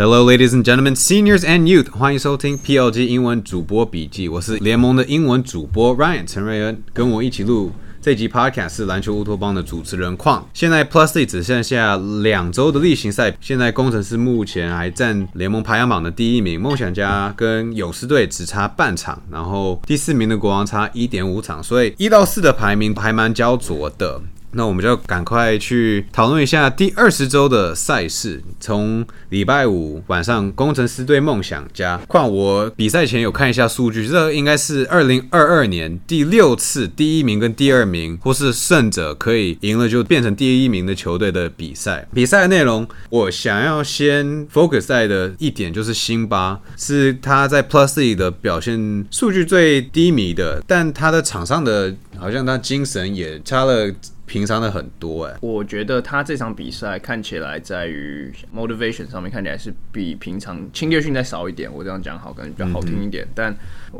Hello, ladies and gentlemen, seniors and youth，欢迎收听 PLG 英文主播笔记。我是联盟的英文主播 Ryan 陈瑞恩，跟我一起录这集 Podcast 是篮球乌托邦的主持人矿。现在 Plus League 只剩下两周的例行赛，现在工程师目前还占联盟排行榜的第一名，梦想家跟勇士队只差半场，然后第四名的国王差一点五场，所以一到四的排名还蛮焦灼的。那我们就赶快去讨论一下第二十周的赛事。从礼拜五晚上，工程师对梦想家。况我比赛前有看一下数据，这应该是二零二二年第六次第一名跟第二名或是胜者可以赢了就变成第一名的球队的比赛。比赛内容，我想要先 focus 在的一点就是辛巴是他在 Plus E 的表现数据最低迷的，但他的场上的好像他精神也差了。平常的很多哎，我觉得他这场比赛看起来在于 motivation 上面看起来是比平常侵略性再少一点。我这样讲好，可能比较好听一点。但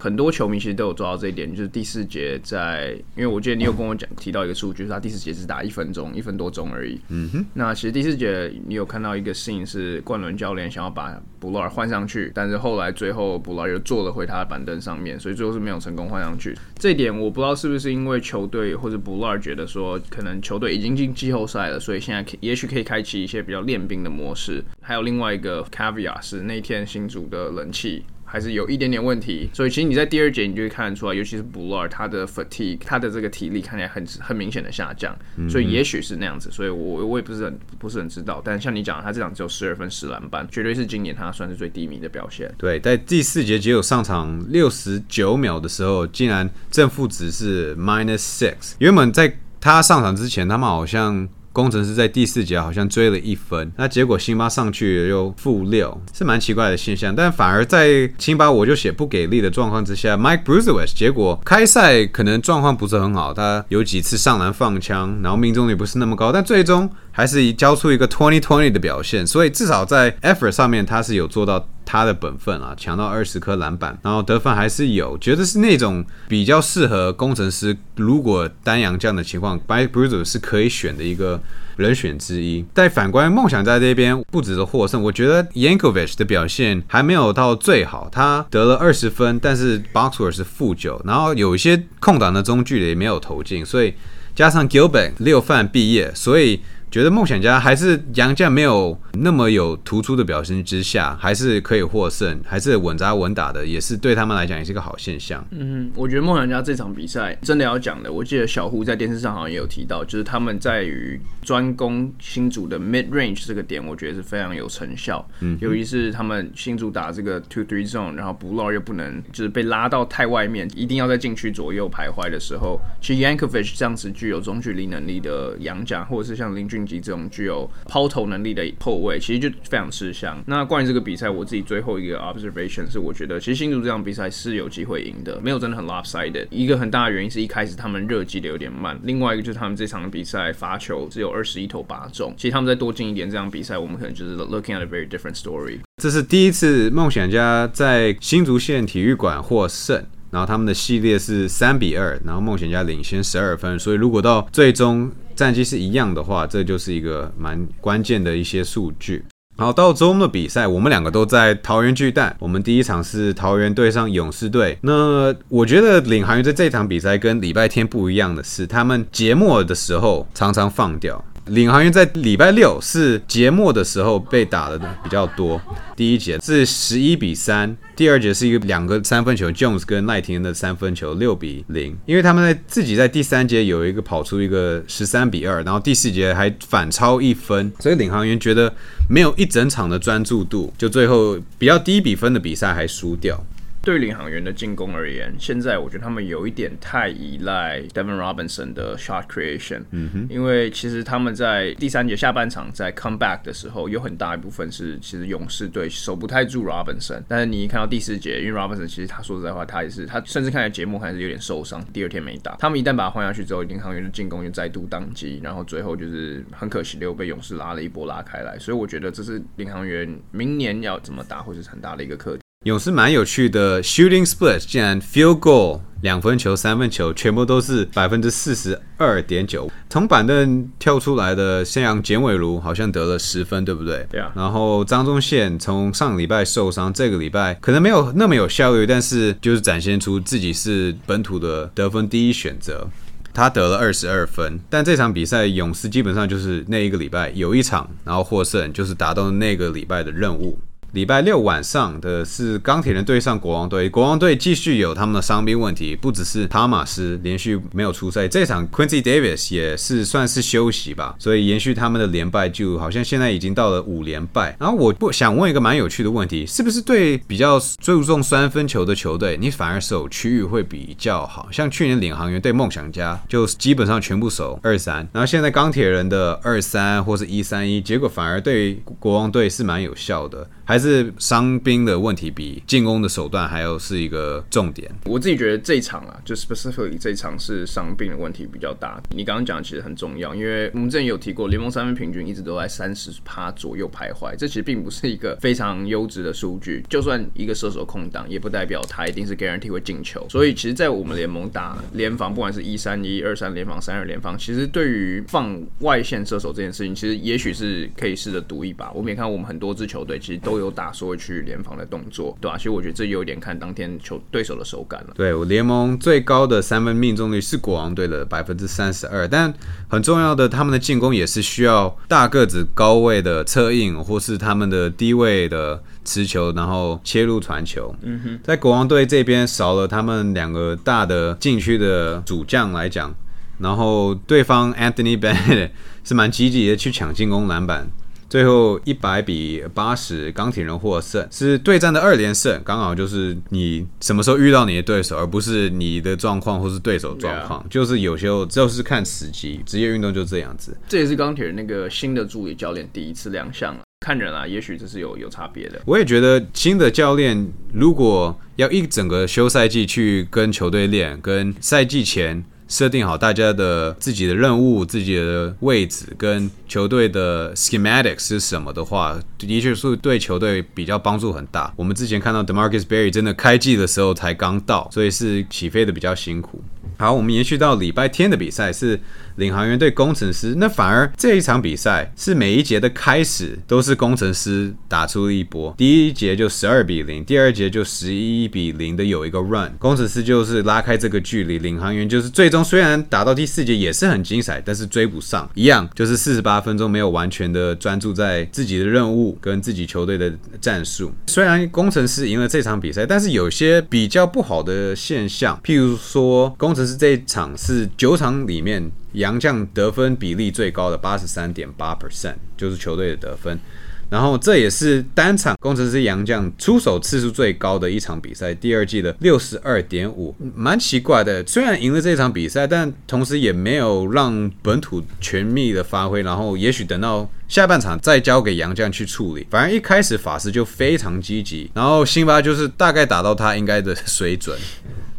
很多球迷其实都有做到这一点，就是第四节在，因为我记得你有跟我讲提到一个数据，是他第四节只打一分钟，一分多钟而已。嗯哼。那其实第四节你有看到一个 scene 是冠伦教练想要把布罗尔换上去，但是后来最后布罗尔又坐了回他的板凳上面，所以最后是没有成功换上去。这一点我不知道是不是因为球队或者布罗尔觉得说。可能球队已经进季后赛了，所以现在可也许可以开启一些比较练兵的模式。还有另外一个 caveat 是那天新组的冷气还是有一点点问题，所以其实你在第二节你就会看得出来，尤其是 b l u r 他的 fatigue 他的这个体力看起来很很明显的下降，所以也许是那样子。所以我我也不是很不是很知道，但像你讲，他这场只有十二分十篮板，绝对是今年他算是最低迷的表现。对，在第四节只有上场六十九秒的时候，竟然正负值是 minus six，原本在他上场之前，他们好像工程师在第四节好像追了一分，那结果辛巴上去又负六，是蛮奇怪的现象。但反而在辛巴我就写不给力的状况之下，Mike Bruce 结果开赛可能状况不是很好，他有几次上篮放枪，然后命中率不是那么高，但最终还是交出一个 twenty twenty 的表现，所以至少在 effort 上面他是有做到。他的本分啊，抢到二十颗篮板，然后得分还是有，觉得是那种比较适合工程师。如果丹阳这样的情况，By Bruce 是可以选的一个人选之一。但反观梦想在这边不止的获胜，我觉得 Yankovich 的表现还没有到最好。他得了二十分，但是 Boxer 是负九，然后有一些空档的中距离没有投进，所以加上 Gilbert 六犯毕业，所以。觉得梦想家还是杨将没有那么有突出的表现之下，还是可以获胜，还是稳扎稳打的，也是对他们来讲也是个好现象。嗯，我觉得梦想家这场比赛真的要讲的，我记得小胡在电视上好像也有提到，就是他们在于专攻新组的 mid range 这个点，我觉得是非常有成效。嗯，尤其是他们新组打这个 two three zone，然后不漏又不能就是被拉到太外面，一定要在禁区左右徘徊的时候，其实 Yankovic 这样子具有中距离能力的杨将，或者是像林俊。晋级这种具有抛投能力的后卫，其实就非常吃香。那关于这个比赛，我自己最后一个 observation 是，我觉得其实新竹这场比赛是有机会赢的，没有真的很 lopsided。一个很大的原因是一开始他们热击的有点慢，另外一个就是他们这场比赛罚球只有二十一投八中。其实他们再多进一点，这场比赛我们可能就是 looking at a very different story。这是第一次梦想家在新竹县体育馆获胜。然后他们的系列是三比二，然后梦想家领先十二分，所以如果到最终战绩是一样的话，这就是一个蛮关键的一些数据。好，到周末的比赛，我们两个都在桃园巨蛋。我们第一场是桃园对上勇士队。那我觉得领航员在这场比赛跟礼拜天不一样的是，他们节末的时候常常放掉。领航员在礼拜六是节末的时候被打的比较多。第一节是十一比三，第二节是一个两个三分球，Jones 跟赖廷的三分球六比零。因为他们在自己在第三节有一个跑出一个十三比二，然后第四节还反超一分，所以领航员觉得没有一整场的专注度，就最后比较低比分的比赛还输掉。对领航员的进攻而言，现在我觉得他们有一点太依赖 Devon Robinson 的 shot creation。嗯哼，因为其实他们在第三节下半场在 come back 的时候，有很大一部分是其实勇士队守不太住 Robinson。但是你一看到第四节，因为 Robinson 其实他说实在话，他也是他甚至看来节目还是有点受伤，第二天没打。他们一旦把他换下去之后，领航员的进攻就再度宕机，然后最后就是很可惜的又被勇士拉了一波拉开来。所以我觉得这是领航员明年要怎么打，会是很大的一个课题。勇士蛮有趣的，shooting split 竟然 field goal 两分球、三分球，全部都是百分之四十二点九。从板凳跳出来的现阳简伟如好像得了十分，对不对？对啊。然后张宗宪从上礼拜受伤，这个礼拜可能没有那么有效率，但是就是展现出自己是本土的得分第一选择。他得了二十二分，但这场比赛勇士基本上就是那一个礼拜有一场，然后获胜，就是达到那个礼拜的任务。礼拜六晚上的是钢铁人对上国王队，国王队继续有他们的伤兵问题，不只是汤马斯连续没有出赛，这场 Quincy Davis 也是算是休息吧，所以延续他们的连败，就好像现在已经到了五连败。然后我不想问一个蛮有趣的问题，是不是对比较注重三分球的球队，你反而守区域会比较好？像去年领航员对梦想家就基本上全部守二三，然后现在钢铁人的二三或是一三一，结果反而对国王队是蛮有效的。还是是伤兵的问题比进攻的手段还要是一个重点。我自己觉得这一场啊，就 specifically 这一场是伤病的问题比较大。你刚刚讲其实很重要，因为我们之前有提过，联盟三分平均一直都在三十趴左右徘徊，这其实并不是一个非常优质的数据。就算一个射手空档，也不代表他一定是 guarantee 会进球。所以其实，在我们联盟打联防，不管是一三一、二三联防、三二联防，其实对于放外线射手这件事情，其实也许是可以试着赌一把。我们也看我们很多支球队其实。都有打所谓去联防的动作，对吧？其实我觉得这有点看当天球对手的手感了。对我联盟最高的三分命中率是国王队的百分之三十二，但很重要的，他们的进攻也是需要大个子高位的策应，或是他们的低位的持球，然后切入传球。嗯哼，在国王队这边少了他们两个大的禁区的主将来讲，然后对方 Anthony Bennett 是蛮积极的去抢进攻篮板。最后一百比八十，钢铁人获胜，是对战的二连胜，刚好就是你什么时候遇到你的对手，而不是你的状况或是对手状况，就是有时候就是看时机，职业运动就这样子。这也是钢铁人那个新的助理教练第一次亮相了，看人啊，也许这是有有差别的。我也觉得新的教练如果要一整个休赛季去跟球队练，跟赛季前。设定好大家的自己的任务、自己的位置跟球队的 schematics 是什么的话，的确是对球队比较帮助很大。我们之前看到 Demarcus Berry 真的开季的时候才刚到，所以是起飞的比较辛苦。好，我们延续到礼拜天的比赛是。领航员对工程师，那反而这一场比赛是每一节的开始都是工程师打出了一波，第一节就十二比零，第二节就十一比零的有一个 run，工程师就是拉开这个距离，领航员就是最终虽然打到第四节也是很精彩，但是追不上，一样就是四十八分钟没有完全的专注在自己的任务跟自己球队的战术。虽然工程师赢了这场比赛，但是有些比较不好的现象，譬如说工程师这一场是九场里面。杨将得分比例最高的八十三点八 percent，就是球队的得分。然后这也是单场工程师杨将出手次数最高的一场比赛，第二季的六十二点五，蛮奇怪的。虽然赢了这场比赛，但同时也没有让本土全密的发挥。然后也许等到下半场再交给杨将去处理。反而一开始法师就非常积极，然后辛巴就是大概打到他应该的水准。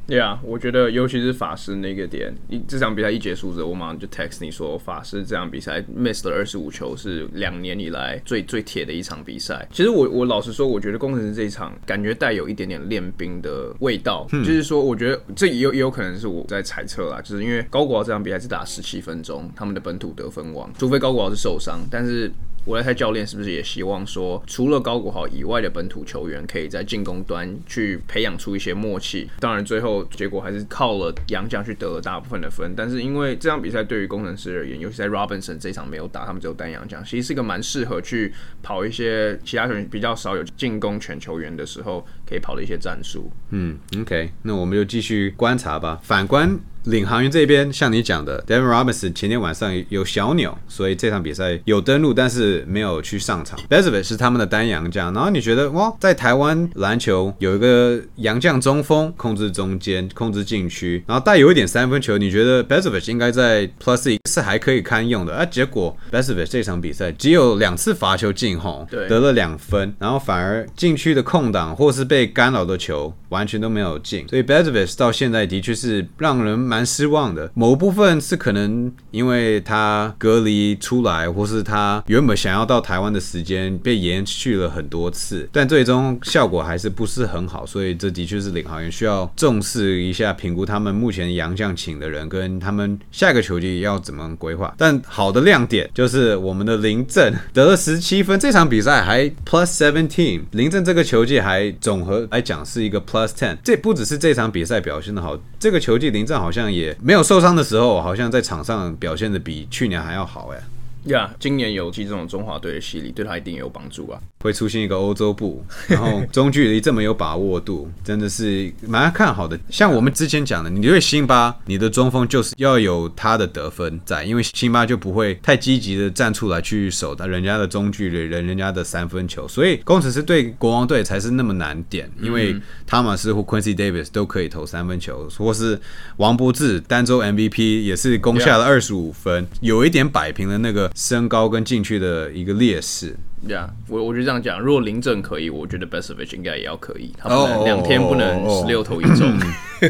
对啊，我觉得尤其是法师那个点，一这场比赛一结束之后，我马上就 text 你说，法师这场比赛 miss 了二十五球，是两年以来最最铁的一场比赛。其实我我老实说，我觉得工程师这一场感觉带有一点点练兵的味道，就是说，我觉得这也有也有可能是我在猜测啦，就是因为高国豪这场比赛只打十七分钟，他们的本土得分王，除非高国豪是受伤，但是。我来猜教练是不是也希望说，除了高国豪以外的本土球员，可以在进攻端去培养出一些默契。当然，最后结果还是靠了杨将去得了大部分的分。但是因为这场比赛对于工程师而言，尤其在 Robinson 这场没有打，他们只有单杨将，其实是一个蛮适合去跑一些其他球员比较少有进攻权球员的时候可以跑的一些战术。嗯，OK，那我们就继续观察吧。反观。领航员这边，像你讲的，Devin Robinson 前天晚上有小扭，所以这场比赛有登陆，但是没有去上场。b e z o v i c 是他们的单洋将，然后你觉得哇，在台湾篮球有一个洋将中锋，控制中间，控制禁区，然后带有一点三分球，你觉得 b e z o v i c 应该在 Plus 是还可以堪用的？啊，结果 b e z o v i c 这场比赛只有两次罚球进，红，得了两分，然后反而禁区的空档或是被干扰的球。完全都没有进，所以 Bezovic 到现在的确是让人蛮失望的。某部分是可能因为他隔离出来，或是他原本想要到台湾的时间被延续了很多次，但最终效果还是不是很好，所以这的确是领航员需要重视一下，评估他们目前洋将请的人跟他们下一个球季要怎么规划。但好的亮点就是我们的林振得了十七分，这场比赛还 plus seventeen。林振这个球季还总和来讲是一个 plus ten。这不只是这场比赛表现的好，这个球季林战好像也没有受伤的时候，好像在场上表现的比去年还要好哎。呀，今年有这种中华队的洗礼，对他一定有帮助啊！会出现一个欧洲步，然后中距离这么有把握度，真的是蛮看好的。像我们之前讲的，你对辛巴，你的中锋就是要有他的得分在，因为辛巴就不会太积极的站出来去守他人家的中距离，人人家的三分球。所以工程师对国王队才是那么难点，因为汤马斯或 Quincy Davis 都可以投三分球，或是王博志单周 MVP 也是攻下了二十五分，有一点摆平了那个。身高跟进去的一个劣势，对啊，我我就这样讲，如果林正可以，我觉得 Bestovich 应该也要可以，他们两天不能十六投一中。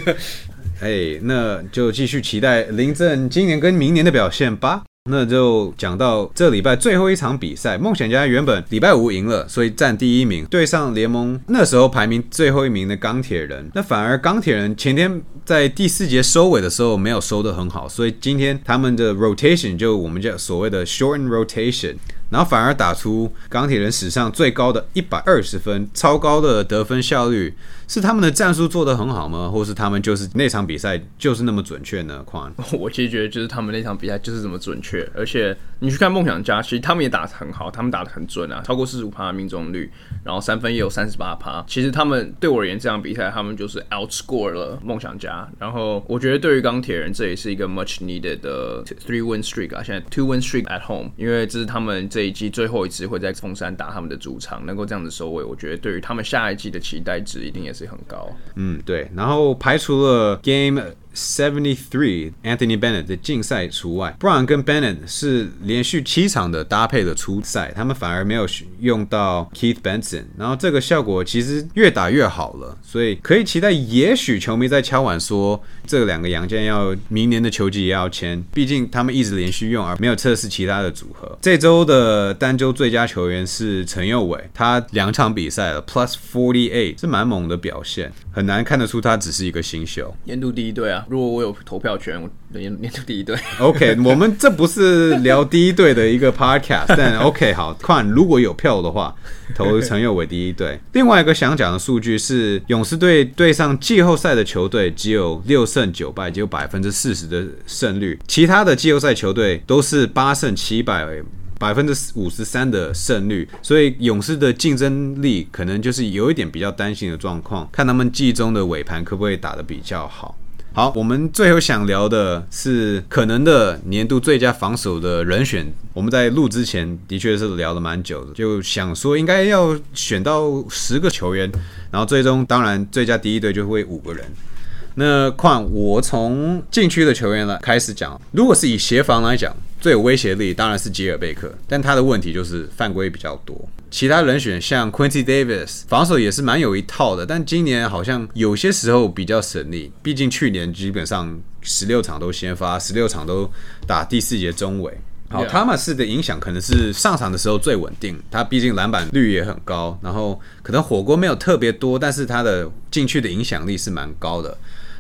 哎，那就继续期待林正今年跟明年的表现吧。那就讲到这礼拜最后一场比赛，梦想家原本礼拜五赢了，所以占第一名，对上联盟那时候排名最后一名的钢铁人。那反而钢铁人前天在第四节收尾的时候没有收得很好，所以今天他们的 rotation 就我们叫所谓的 shorten rotation。然后反而打出钢铁人史上最高的一百二十分，超高的得分效率，是他们的战术做得很好吗？或是他们就是那场比赛就是那么准确呢？况，我其实觉得就是他们那场比赛就是这么准确，而且你去看梦想家，其实他们也打得很好，他们打得很准啊，超过四十五趴的命中率，然后三分也有三十八趴。其实他们对我而言，这场比赛他们就是 outscore 了梦想家。然后我觉得对于钢铁人，这也是一个 much needed 的 three win streak 啊，现在 two win streak at home，因为这是他们。这一季最后一次会在峰山打他们的主场，能够这样子收尾，我觉得对于他们下一季的期待值一定也是很高。嗯，对。然后排除了 Game。Seventy three Anthony Bennett 的竞赛除外，Brown 跟 Bennett 是连续七场的搭配的出赛，他们反而没有用到 Keith Benson，然后这个效果其实越打越好了，所以可以期待，也许球迷在敲碗说这两个洋将要明年的球季也要签，毕竟他们一直连续用，而没有测试其他的组合。这周的单周最佳球员是陈佑伟，他两场比赛了 Plus forty eight，是蛮猛的表现，很难看得出他只是一个新秀，年度第一队啊。如果我有投票权，我年年度第一队。OK，我们这不是聊第一队的一个 Podcast，但 OK 好，看如果有票的话，投陈佑伟第一队。另外一个想讲的数据是，勇士队对上季后赛的球队只有六胜九败，只有百分之四十的胜率，其他的季后赛球队都是八胜七败。百分之五十三的胜率，所以勇士的竞争力可能就是有一点比较担心的状况，看他们季中的尾盘可不可以打得比较好。好，我们最后想聊的是可能的年度最佳防守的人选。我们在录之前的确是聊了蛮久的，就想说应该要选到十个球员，然后最终当然最佳第一队就会五个人。那况我从禁区的球员来开始讲，如果是以协防来讲。最有威胁力当然是吉尔贝克，但他的问题就是犯规比较多。其他人选像 Quincy Davis，防守也是蛮有一套的，但今年好像有些时候比较省力。毕竟去年基本上十六场都先发，十六场都打第四节中尾。好，塔马斯的影响可能是上场的时候最稳定，他毕竟篮板率也很高，然后可能火锅没有特别多，但是他的进去的影响力是蛮高的。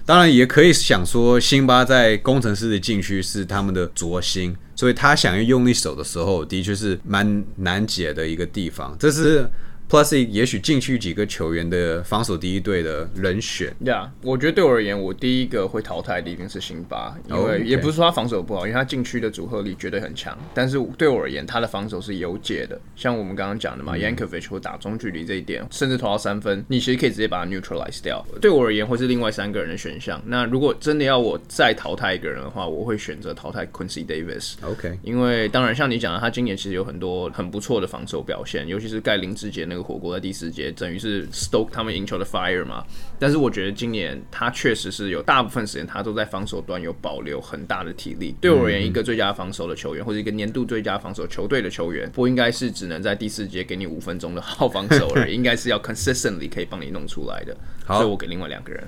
当然也可以想说，辛巴在工程师的禁区是他们的灼心，所以他想要用力守的时候，的确是蛮难解的一个地方。这是。Plus，也许禁区几个球员的防守第一队的人选。对啊，我觉得对我而言，我第一个会淘汰的一定是辛巴，因为也不是说他防守不好，因为他禁区的组合力绝对很强。但是对我而言，他的防守是有解的。像我们刚刚讲的嘛，Yankovic 会打中距离这一点，甚至投到三分，你其实可以直接把它 neutralize 掉。对我而言，会是另外三个人的选项。那如果真的要我再淘汰一个人的话，我会选择淘汰 Quincy Davis。OK，因为当然像你讲的，他今年其实有很多很不错的防守表现，尤其是盖林志杰那。个火锅在第四节，等于是 stoke 他们赢球的 fire 嘛。但是我觉得今年他确实是有大部分时间他都在防守端有保留很大的体力。对我而言，一个最佳防守的球员或者一个年度最佳防守球队的球员，不应该是只能在第四节给你五分钟的好防守而已，应该是要 consistently 可以帮你弄出来的。好所以我给另外两个人。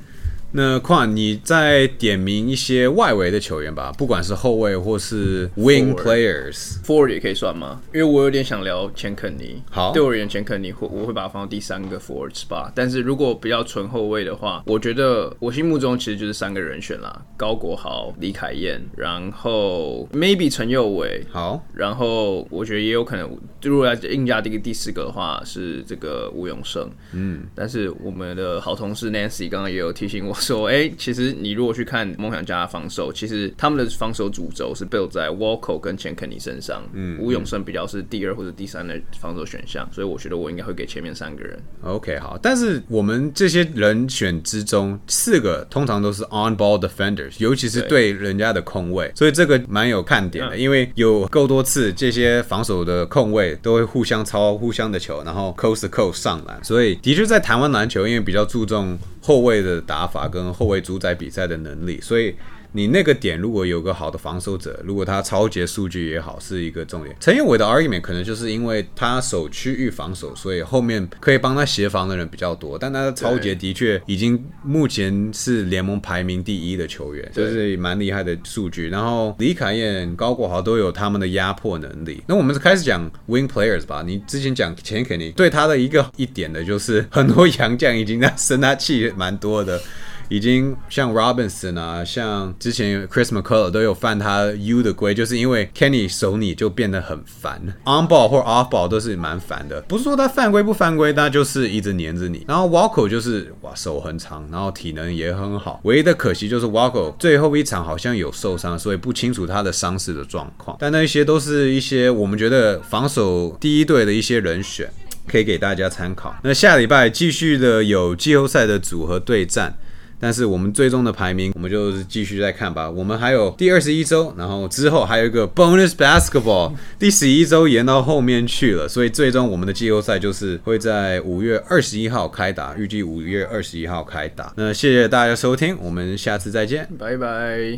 那况你再点名一些外围的球员吧，不管是后卫或是 wing Forward players。Forward 也可以算吗？因为我有点想聊钱肯尼。好对我而言，钱肯尼会我会把它放到第三个 Forward spot。但是如果比较纯后卫的话，我觉得我心目中其实就是三个人选啦：高国豪、李凯燕，然后 maybe 陈佑伟。好，然后我觉得也有可能，如果要硬加第一个第四个的话，是这个吴永胜。嗯，但是我们的好同事 Nancy 刚刚也有提醒我说，哎，其实你如果去看梦想家的防守，其实他们的防守主轴是 build 在 Walker 跟钱肯尼身上。嗯，吴永胜比较是第二或者第三的防守选项，所以我觉得我应该会给前面三个人。OK，好，但是我们这些人选之中，四个通常都是 on ball defenders，尤其是对人家的空位，所以这个蛮有看点的，因为有够多次这些防守的空位都会互相抄互相的球，然后 coast to coast 上篮，所以的确在台湾篮球，因为比较注重后卫的打法跟后卫主宰比赛的能力，所以。你那个点如果有个好的防守者，如果他超节数据也好，是一个重点。陈彦伟的 argument 可能就是因为他守区域防守，所以后面可以帮他协防的人比较多，但他的超节的确已经目前是联盟排名第一的球员，就是蛮厉害的数据。然后李凯燕、高国豪都有他们的压迫能力。那我们开始讲 wing players 吧。你之前讲钱肯尼对他的一个一点的就是很多洋将已经在生他气蛮多的。已经像 Robinson 啊，像之前 Chris McCullough 都有犯他 U 的规，就是因为 Kenny 守你就变得很烦，on ball 或 off ball 都是蛮烦的。不是说他犯规不犯规，他就是一直黏着你。然后 Walker 就是哇手很长，然后体能也很好。唯一的可惜就是 Walker 最后一场好像有受伤，所以不清楚他的伤势的状况。但那些都是一些我们觉得防守第一队的一些人选，可以给大家参考。那下礼拜继续的有季后赛的组合对战。但是我们最终的排名，我们就继续再看吧。我们还有第二十一周，然后之后还有一个 bonus basketball，第十一周延到后面去了，所以最终我们的季后赛就是会在五月二十一号开打，预计五月二十一号开打。那谢谢大家收听，我们下次再见。拜拜。